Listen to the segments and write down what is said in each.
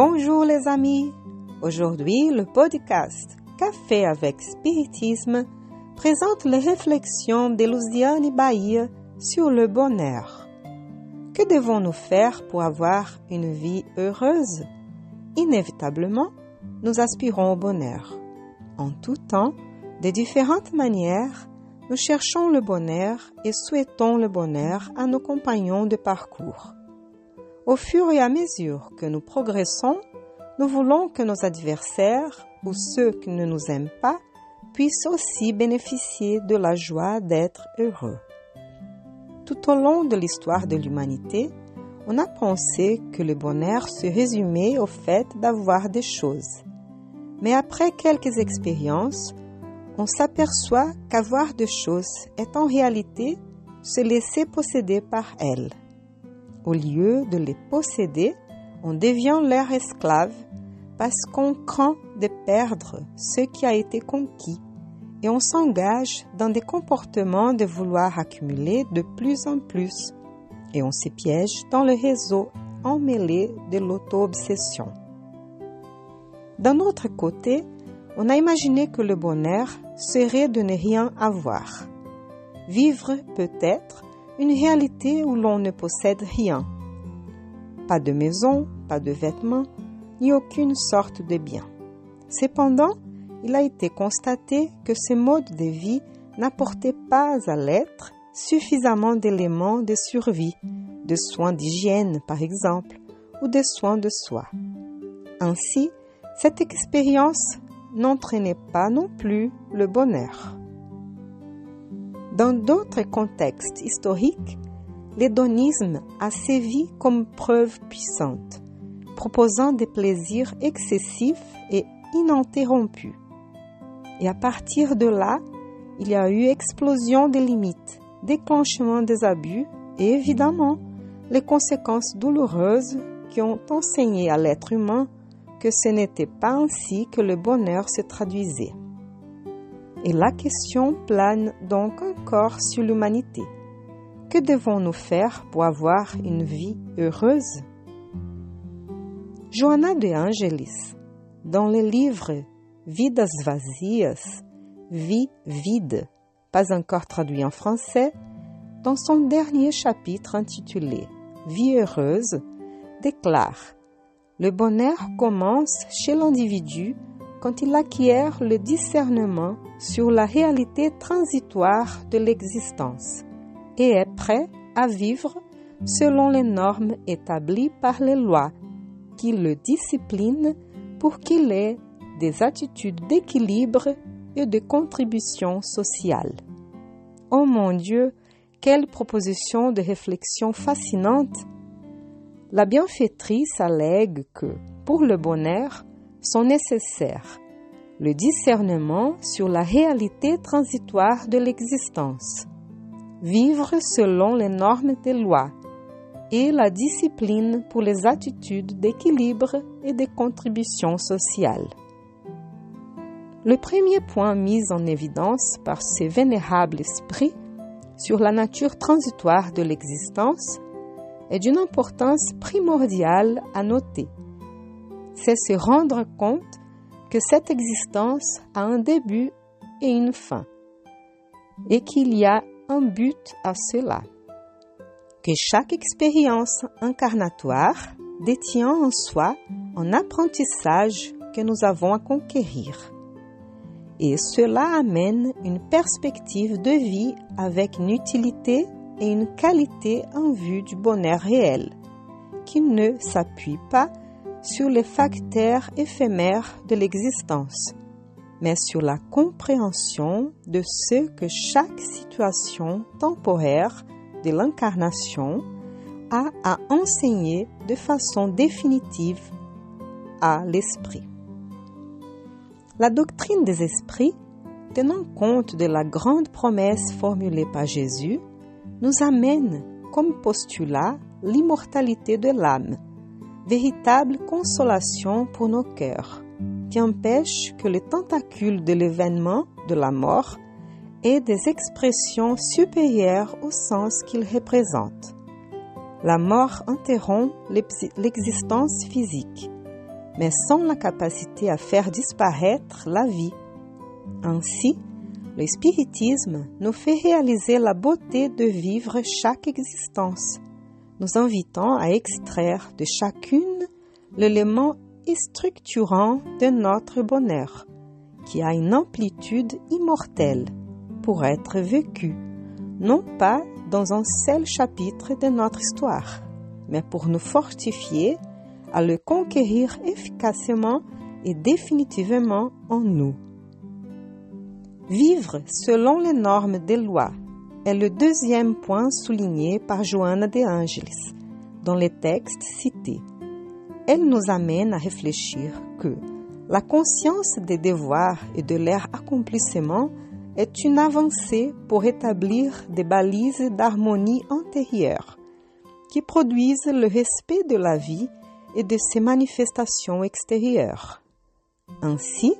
Bonjour les amis. Aujourd'hui, le podcast Café avec Spiritisme présente les réflexions de Luciane Bahia sur le bonheur. Que devons-nous faire pour avoir une vie heureuse? Inévitablement, nous aspirons au bonheur. En tout temps, de différentes manières, nous cherchons le bonheur et souhaitons le bonheur à nos compagnons de parcours. Au fur et à mesure que nous progressons, nous voulons que nos adversaires ou ceux qui ne nous aiment pas puissent aussi bénéficier de la joie d'être heureux. Tout au long de l'histoire de l'humanité, on a pensé que le bonheur se résumait au fait d'avoir des choses. Mais après quelques expériences, on s'aperçoit qu'avoir des choses est en réalité se laisser posséder par elles. Au lieu de les posséder, on devient leur esclave parce qu'on craint de perdre ce qui a été conquis et on s'engage dans des comportements de vouloir accumuler de plus en plus et on se piège dans le réseau emmêlé de l'auto-obsession. D'un autre côté, on a imaginé que le bonheur serait de ne rien avoir. Vivre peut-être une réalité où l'on ne possède rien. Pas de maison, pas de vêtements, ni aucune sorte de bien. Cependant, il a été constaté que ce mode de vie n'apportait pas à l'être suffisamment d'éléments de survie, de soins d'hygiène par exemple, ou de soins de soi. Ainsi, cette expérience n'entraînait pas non plus le bonheur. Dans d'autres contextes historiques, l'hédonisme a sévi comme preuve puissante, proposant des plaisirs excessifs et ininterrompus. Et à partir de là, il y a eu explosion des limites, déclenchement des abus et évidemment les conséquences douloureuses qui ont enseigné à l'être humain que ce n'était pas ainsi que le bonheur se traduisait. Et la question plane donc encore sur l'humanité. Que devons-nous faire pour avoir une vie heureuse? Johanna de Angelis, dans le livre Vidas vazias, Vie vide, pas encore traduit en français, dans son dernier chapitre intitulé Vie heureuse, déclare Le bonheur commence chez l'individu quand il acquiert le discernement sur la réalité transitoire de l'existence et est prêt à vivre selon les normes établies par les lois qui le disciplinent pour qu'il ait des attitudes d'équilibre et de contribution sociale. Oh mon Dieu, quelle proposition de réflexion fascinante! La bienfaitrice allègue que, pour le bonheur, sont nécessaires le discernement sur la réalité transitoire de l'existence, vivre selon les normes des lois et la discipline pour les attitudes d'équilibre et de contribution sociale. Le premier point mis en évidence par ce vénérable esprit sur la nature transitoire de l'existence est d'une importance primordiale à noter c'est se rendre compte que cette existence a un début et une fin, et qu'il y a un but à cela, que chaque expérience incarnatoire détient en soi un apprentissage que nous avons à conquérir. Et cela amène une perspective de vie avec une utilité et une qualité en vue du bonheur réel, qui ne s'appuie pas sur les facteurs éphémères de l'existence, mais sur la compréhension de ce que chaque situation temporaire de l'incarnation a à enseigner de façon définitive à l'esprit. La doctrine des esprits, tenant compte de la grande promesse formulée par Jésus, nous amène comme postulat l'immortalité de l'âme véritable consolation pour nos cœurs, qui empêche que les tentacules de l'événement de la mort aient des expressions supérieures au sens qu'ils représentent. La mort interrompt l'existence physique, mais sans la capacité à faire disparaître la vie. Ainsi, le spiritisme nous fait réaliser la beauté de vivre chaque existence, nous invitant à extraire de chacune l'élément structurant de notre bonheur, qui a une amplitude immortelle pour être vécu, non pas dans un seul chapitre de notre histoire, mais pour nous fortifier à le conquérir efficacement et définitivement en nous. Vivre selon les normes des lois est le deuxième point souligné par Joanna de Angelis dans les textes cités. Elle nous amène à réfléchir que la conscience des devoirs et de leur accomplissement est une avancée pour établir des balises d'harmonie antérieure qui produisent le respect de la vie et de ses manifestations extérieures. Ainsi,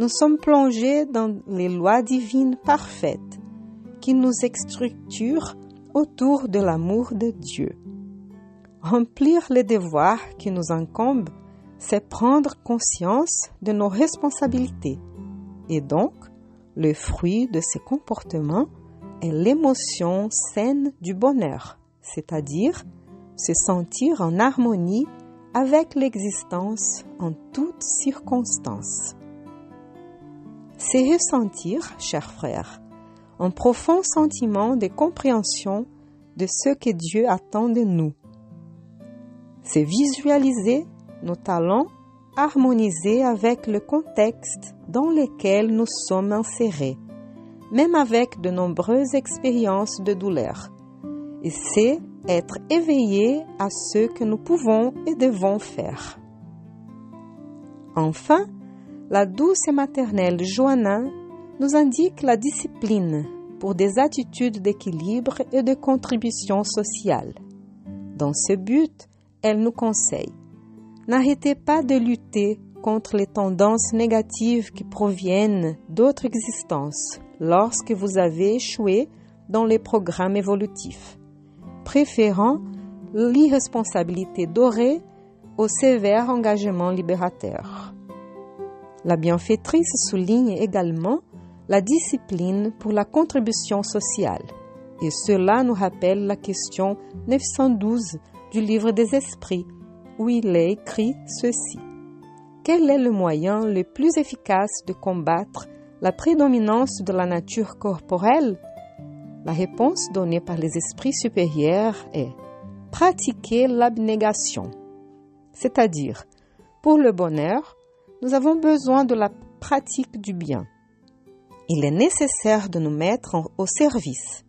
nous sommes plongés dans les lois divines parfaites qui nous structurent autour de l'amour de Dieu. Remplir les devoirs qui nous incombent, c'est prendre conscience de nos responsabilités et donc le fruit de ces comportements est l'émotion saine du bonheur, c'est-à-dire se sentir en harmonie avec l'existence en toutes circonstances. C'est ressentir, chers frères, un profond sentiment de compréhension de ce que Dieu attend de nous. C'est visualiser nos talents harmonisés avec le contexte dans lequel nous sommes insérés, même avec de nombreuses expériences de douleur. Et c'est être éveillé à ce que nous pouvons et devons faire. Enfin, la douce et maternelle Joanna nous indique la discipline pour des attitudes d'équilibre et de contribution sociale. Dans ce but, elle nous conseille N'arrêtez pas de lutter contre les tendances négatives qui proviennent d'autres existences lorsque vous avez échoué dans les programmes évolutifs préférant l'irresponsabilité dorée au sévère engagement libérateur. La bienfaitrice souligne également la discipline pour la contribution sociale. Et cela nous rappelle la question 912 du livre des esprits, où il est écrit ceci. Quel est le moyen le plus efficace de combattre la prédominance de la nature corporelle? La réponse donnée par les esprits supérieurs est pratiquer l'abnégation. C'est-à-dire, pour le bonheur, nous avons besoin de la pratique du bien. Il est nécessaire de nous mettre au service,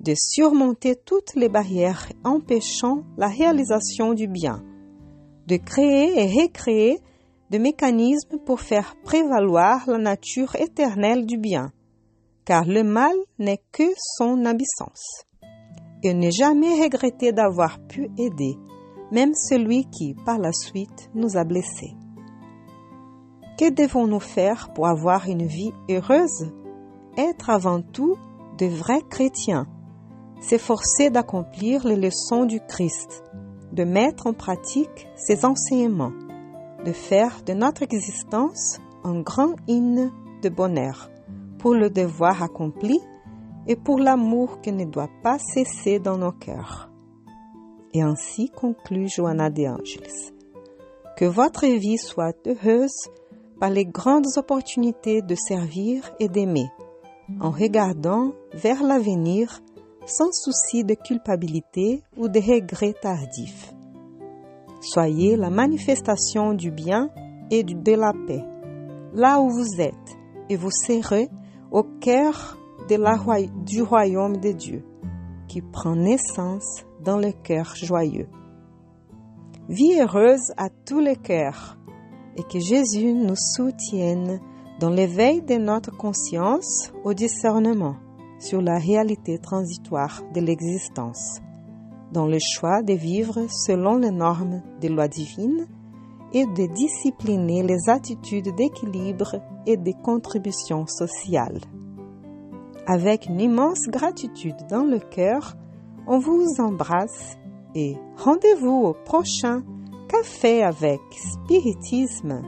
de surmonter toutes les barrières empêchant la réalisation du bien, de créer et recréer des mécanismes pour faire prévaloir la nature éternelle du bien car le mal n'est que son absence. Et ne jamais regretter d'avoir pu aider, même celui qui, par la suite, nous a blessés. Que devons-nous faire pour avoir une vie heureuse? Être avant tout de vrais chrétiens, s'efforcer d'accomplir les leçons du Christ, de mettre en pratique ses enseignements, de faire de notre existence un grand hymne de bonheur pour le devoir accompli et pour l'amour qui ne doit pas cesser dans nos cœurs. Et ainsi conclut Joanna de Angelis. Que votre vie soit heureuse par les grandes opportunités de servir et d'aimer, en regardant vers l'avenir sans souci de culpabilité ou de regrets tardifs. Soyez la manifestation du bien et de la paix, là où vous êtes, et vous serez au cœur du royaume de Dieu, qui prend naissance dans le cœur joyeux. Vie heureuse à tous les cœurs, et que Jésus nous soutienne dans l'éveil de notre conscience au discernement sur la réalité transitoire de l'existence, dans le choix de vivre selon les normes des lois divines et de discipliner les attitudes d'équilibre et de contribution sociale. Avec une immense gratitude dans le cœur, on vous embrasse et rendez-vous au prochain Café avec Spiritisme